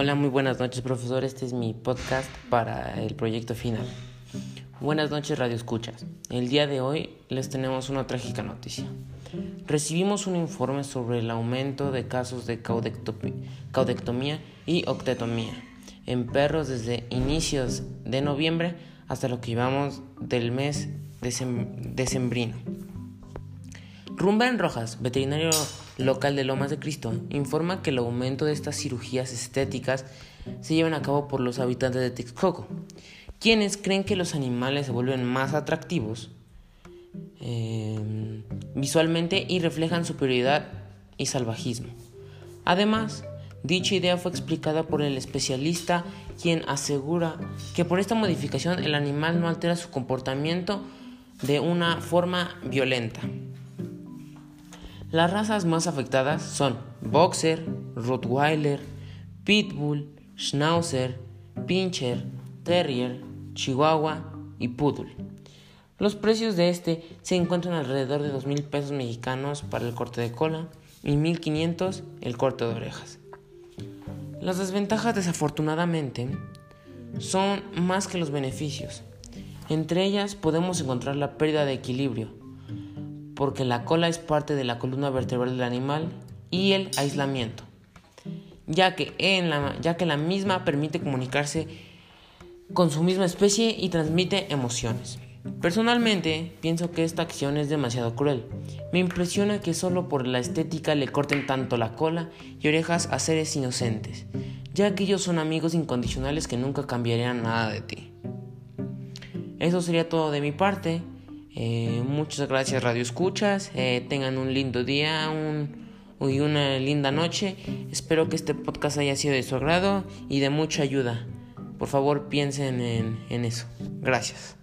Hola, muy buenas noches, profesor. Este es mi podcast para el proyecto final. Buenas noches, Radio Escuchas. El día de hoy les tenemos una trágica noticia. Recibimos un informe sobre el aumento de casos de caudectomía y octetomía en perros desde inicios de noviembre hasta lo que llevamos del mes decembrino. Rumben Rojas, veterinario local de Lomas de Cristo, informa que el aumento de estas cirugías estéticas se llevan a cabo por los habitantes de Texcoco, quienes creen que los animales se vuelven más atractivos eh, visualmente y reflejan superioridad y salvajismo. Además, dicha idea fue explicada por el especialista, quien asegura que por esta modificación el animal no altera su comportamiento de una forma violenta. Las razas más afectadas son Boxer, Rottweiler, Pitbull, Schnauzer, Pinscher, Terrier, Chihuahua y Poodle. Los precios de este se encuentran alrededor de 2 mil pesos mexicanos para el corte de cola y 1500 el corte de orejas. Las desventajas desafortunadamente son más que los beneficios. Entre ellas podemos encontrar la pérdida de equilibrio, porque la cola es parte de la columna vertebral del animal y el aislamiento, ya que, en la, ya que la misma permite comunicarse con su misma especie y transmite emociones. Personalmente pienso que esta acción es demasiado cruel. Me impresiona que solo por la estética le corten tanto la cola y orejas a seres inocentes, ya que ellos son amigos incondicionales que nunca cambiarían nada de ti. Eso sería todo de mi parte. Eh, muchas gracias Radio Escuchas. Eh, tengan un lindo día y una linda noche. Espero que este podcast haya sido de su agrado y de mucha ayuda. Por favor piensen en, en eso. Gracias.